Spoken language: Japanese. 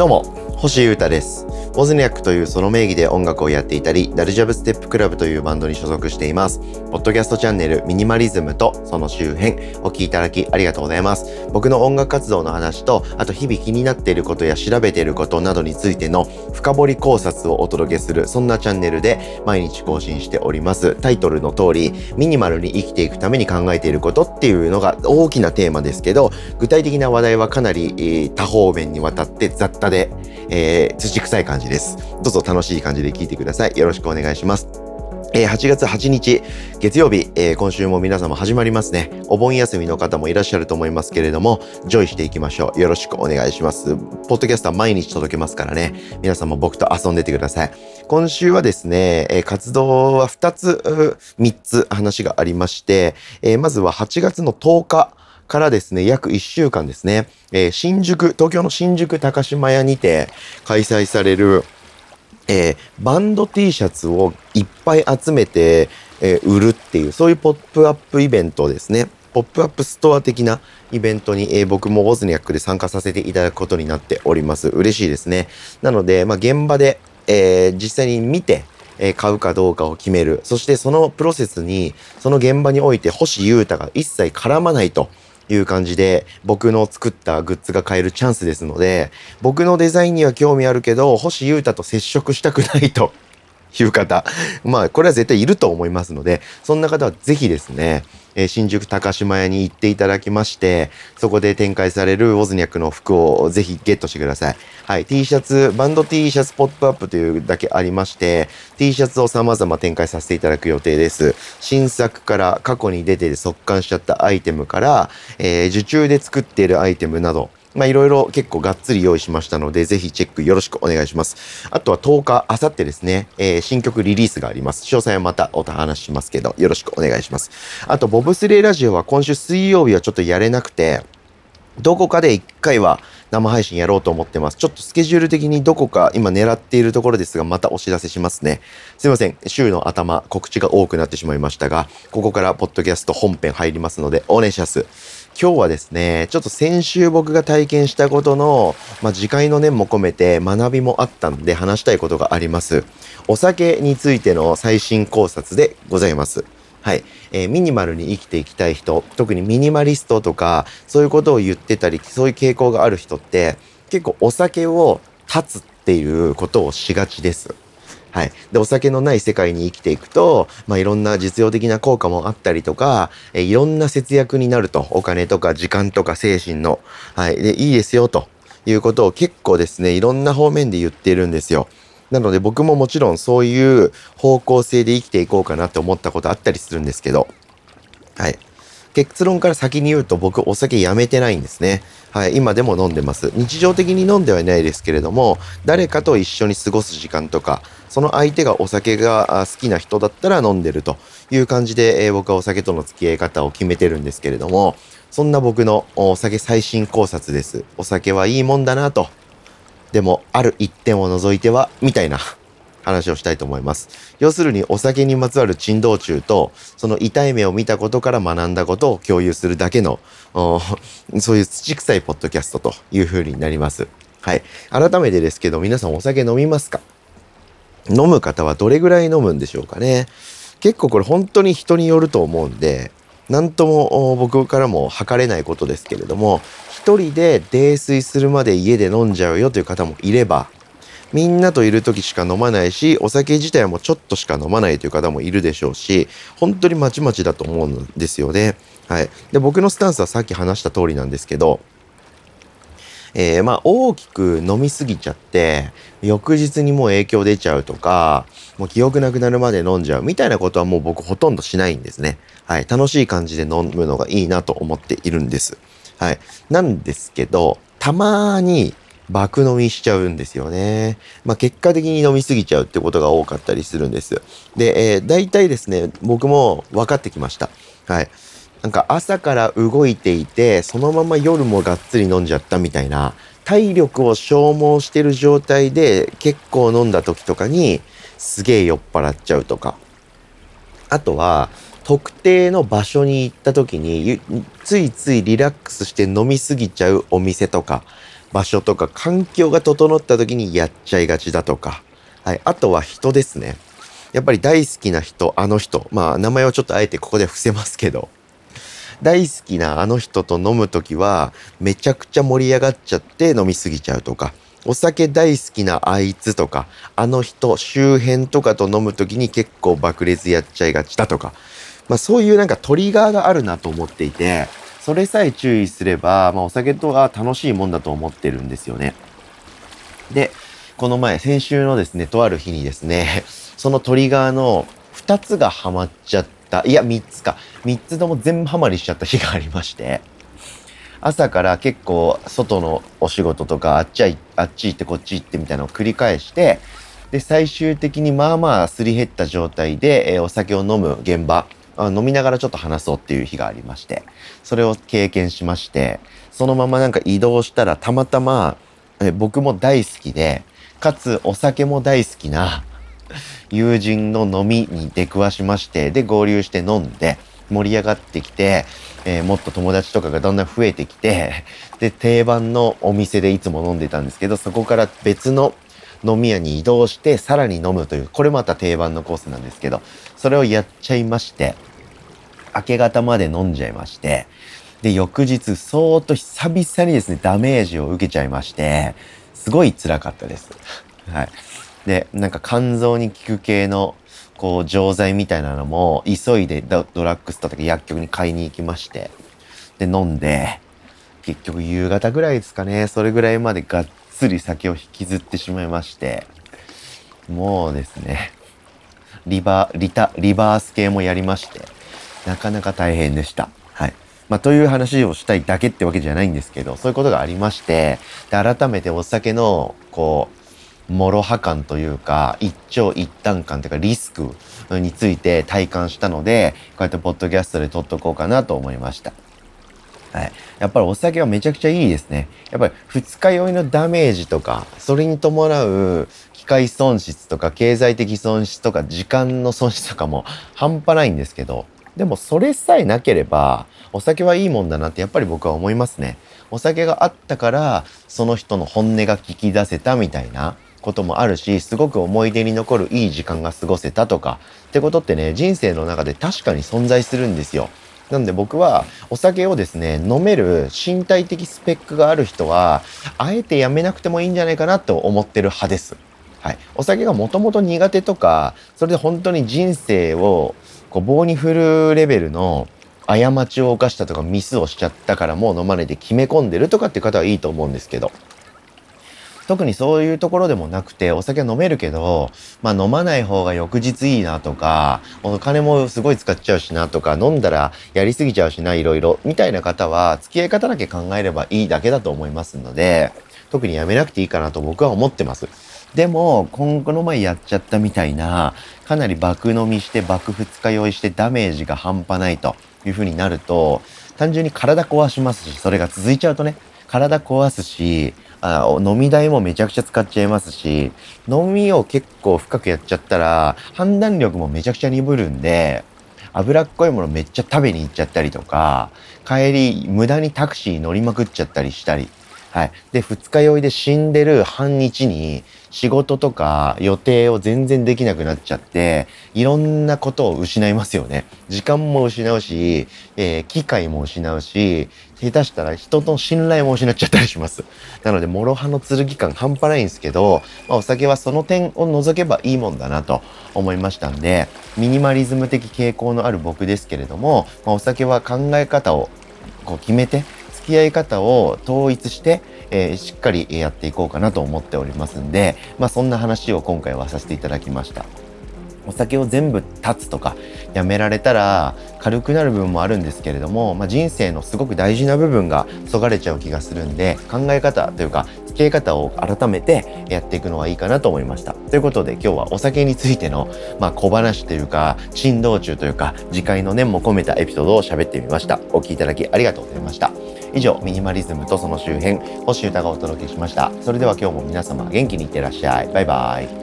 どうも、星優太です。ウォズニャックというその名義で音楽をやっていたり、ダルジャブステップクラブというバンドに所属しています。ポッドキャストチャンネルミニマリズムとその周辺お聴きいただきありがとうございます。僕の音楽活動の話と、あと日々気になっていることや調べていることなどについての深掘り考察をお届けする、そんなチャンネルで毎日更新しております。タイトルの通り、ミニマルに生きていくために考えていることっていうのが大きなテーマですけど、具体的な話題はかなり、えー、多方面にわたって雑多で、えー、土臭い感じです。どうぞ楽しい感じで聞いてください。よろしくお願いします。えー、8月8日、月曜日、えー、今週も皆様始まりますね。お盆休みの方もいらっしゃると思いますけれども、エンジョイしていきましょう。よろしくお願いします。ポッドキャストは毎日届けますからね。皆様僕と遊んでてください。今週はですね、えー、活動は2つ、3つ話がありまして、えまずは8月の10日、からですね、約1週間ですね、えー、新宿、東京の新宿高島屋にて開催される、えー、バンド T シャツをいっぱい集めて、えー、売るっていう、そういうポップアップイベントですね。ポップアップストア的なイベントに、えー、僕もウォズニャックで参加させていただくことになっております。嬉しいですね。なので、まあ、現場で、えー、実際に見て、え買うかどうかを決める。そしてそのプロセスに、その現場において星優太が一切絡まないという感じで、僕の作ったグッズが買えるチャンスですので、僕のデザインには興味あるけど、星優太と接触したくないと。いう方、まあ、これは絶対いると思いますので、そんな方はぜひですね、えー、新宿高島屋に行っていただきまして、そこで展開されるウォズニャックの服をぜひゲットしてください。はい、T シャツ、バンド T シャツポップアップというだけありまして、T シャツを様々展開させていただく予定です。新作から過去に出て速乾しちゃったアイテムから、えー、受注で作っているアイテムなど、まあいろいろ結構がっつり用意しましたので、ぜひチェックよろしくお願いします。あとは10日、あさってですね、えー、新曲リリースがあります。詳細はまたお話ししますけど、よろしくお願いします。あと、ボブスレーラジオは今週水曜日はちょっとやれなくて、どこかで1回は生配信やろうと思ってます。ちょっとスケジュール的にどこか今狙っているところですが、またお知らせしますね。すいません。週の頭、告知が多くなってしまいましたが、ここからポッドキャスト本編入りますので、お願いします。今日はですね、ちょっと先週僕が体験したことの、まあ、次回の念も込めて学びもあったんで話したいことがあります。お酒についての最新考察でございます。はい。えー、ミニマルに生きていきたい人、特にミニマリストとか、そういうことを言ってたり、そういう傾向がある人って、結構お酒を断つっていうことをしがちです。はい。で、お酒のない世界に生きていくと、まあ、いろんな実用的な効果もあったりとか、えいろんな節約になると。お金とか時間とか精神の。はい。で、いいですよ、ということを結構ですね、いろんな方面で言ってるんですよ。なので僕ももちろんそういう方向性で生きていこうかなって思ったことあったりするんですけど、はい。結論から先に言うと僕お酒やめてないんですね。はい、今でも飲んでます。日常的に飲んではいないですけれども、誰かと一緒に過ごす時間とか、その相手がお酒が好きな人だったら飲んでるという感じで、えー、僕はお酒との付き合い方を決めてるんですけれども、そんな僕のお酒最新考察です。お酒はいいもんだなと。でも、ある一点を除いては、みたいな話をしたいと思います。要するにお酒にまつわる珍道中と、その痛い目を見たことから学んだことを共有するだけの、そういう土臭いポッドキャストという風になります。はい。改めてですけど、皆さんお酒飲みますか？飲む方はどれぐらい飲むんでしょうかね？結構これ本当に人によると思うんで、なんとも僕からも測れないことですけれども、一人で泥酔するまで家で飲んじゃうよという方もいれば、みんなといる時しか飲まないし、お酒自体もちょっとしか飲まないという方もいるでしょうし、本当にまちまちだと思うんですよね。はい。で、僕のスタンスはさっき話した通りなんですけど、えー、まあ大きく飲みすぎちゃって、翌日にもう影響出ちゃうとか、もう記憶なくなるまで飲んじゃうみたいなことはもう僕ほとんどしないんですね。はい。楽しい感じで飲むのがいいなと思っているんです。はい。なんですけど、たまに爆飲みしちゃうんですよね。まあ、結果的に飲みすぎちゃうってことが多かったりするんです。で、えー、大体ですね、僕も分かってきました。はい。なんか朝から動いていて、そのまま夜もがっつり飲んじゃったみたいな、体力を消耗してる状態で結構飲んだ時とかに、すげえ酔っ払っちゃうとか。あとは、特定の場所に行った時に、ついついリラックスして飲みすぎちゃうお店とか、場所とか環境が整った時にやっちゃいがちだとか、はい、あとは人ですね。やっぱり大好きな人、あの人、まあ名前をちょっとあえてここで伏せますけど、大好きなあの人と飲むときはめちゃくちゃ盛り上がっちゃって飲みすぎちゃうとか、お酒大好きなあいつとか、あの人周辺とかと飲むときに結構爆裂やっちゃいがちだとか、まあそういうなんかトリガーがあるなと思っていて、それさえ注意すれば、まあお酒とは楽しいもんだと思ってるんですよね。で、この前、先週のですね、とある日にですね、そのトリガーの2つがハマっちゃった、いや3つか、3つとも全部ハマりしちゃった日がありまして、朝から結構外のお仕事とかあっちゃあっち行ってこっち行ってみたいなのを繰り返してで最終的にまあまあすり減った状態で、えー、お酒を飲む現場飲みながらちょっと話そうっていう日がありましてそれを経験しましてそのままなんか移動したらたまたま、え、僕も大好きでかつお酒も大好きな友人の飲みに出くわしましてで合流して飲んで盛り上がってきてえー、もっと友達とかがだんだん増えてきて、で、定番のお店でいつも飲んでたんですけど、そこから別の飲み屋に移動して、さらに飲むという、これまた定番のコースなんですけど、それをやっちゃいまして、明け方まで飲んじゃいまして、で、翌日、そーっと久々にですね、ダメージを受けちゃいまして、すごい辛かったです。はい。で、なんか肝臓に効く系のこう、錠剤みたいなのも、急いでドラッグストアとか薬局に買いに行きまして、で、飲んで、結局夕方ぐらいですかね、それぐらいまでがっつり酒を引きずってしまいまして、もうですね、リバー、リタ、リバース系もやりまして、なかなか大変でした。はい。まあ、という話をしたいだけってわけじゃないんですけど、そういうことがありまして、で、改めてお酒の、こう、諸刃感というか、一長一短感というかリスクについて体感したので、こうやってポッドキャストで撮っとこうかなと思いました。はい。やっぱりお酒はめちゃくちゃいいですね。やっぱり二日酔いのダメージとか、それに伴う機械損失とか経済的損失とか時間の損失とかも半端ないんですけど、でもそれさえなければお酒はいいもんだなってやっぱり僕は思いますね。お酒があったからその人の本音が聞き出せたみたいな。こともあるし、すごく思い出に残るいい時間が過ごせたとか、ってことってね、人生の中で確かに存在するんですよ。なんで僕はお酒をですね、飲める身体的スペックがある人は、あえてやめなくてもいいんじゃないかなと思ってる派です。はい。お酒がもともと苦手とか、それで本当に人生をこう棒に振るレベルの過ちを犯したとかミスをしちゃったからもう飲まないで決め込んでるとかっていう方はいいと思うんですけど、特にそういうところでもなくて、お酒飲めるけど、まあ飲まない方が翌日いいなとか、お金もすごい使っちゃうしなとか、飲んだらやりすぎちゃうしな、いろいろ、みたいな方は、付き合い方だけ考えればいいだけだと思いますので、特にやめなくていいかなと僕は思ってます。でも、今後の前やっちゃったみたいな、かなり爆飲みして爆二日酔いしてダメージが半端ないという風になると、単純に体壊しますし、それが続いちゃうとね、体壊すし、あ飲み代もめちゃくちゃ使っちゃいますし、飲みを結構深くやっちゃったら、判断力もめちゃくちゃ鈍るんで、脂っこいものめっちゃ食べに行っちゃったりとか、帰り無駄にタクシー乗りまくっちゃったりしたり、はい。で、二日酔いで死んでる半日に仕事とか予定を全然できなくなっちゃって、いろんなことを失いますよね。時間も失うし、えー、機会も失うし、下手したら人の信頼も失っちゃったりします。なので、諸刃の剣感半端ないんですけど、まあ、お酒はその点を除けばいいもんだなと思いましたんで、ミニマリズム的傾向のある僕ですけれども、まあ、お酒は考え方をこう決めて、付き合い方を統一して、えー、しっかりやっていこうかなと思っておりますんで、まあ、そんな話を今回はさせていただきました。お酒を全部断つとかやめられたら軽くなる部分もあるんですけれども、まあ、人生のすごく大事な部分がそがれちゃう気がするんで考え方というか付き合い方を改めてやっていくのはいいかなと思いました。ということで今日はお酒についての、まあ、小話というか珍道中というか次回の念も込めたエピソードを喋ってみました。お聴きいただきありがとうございました。以上ミニマリズムとその周辺星歌がお届けしました。それでは今日も皆様元気にいってらっしゃい。バイバイ。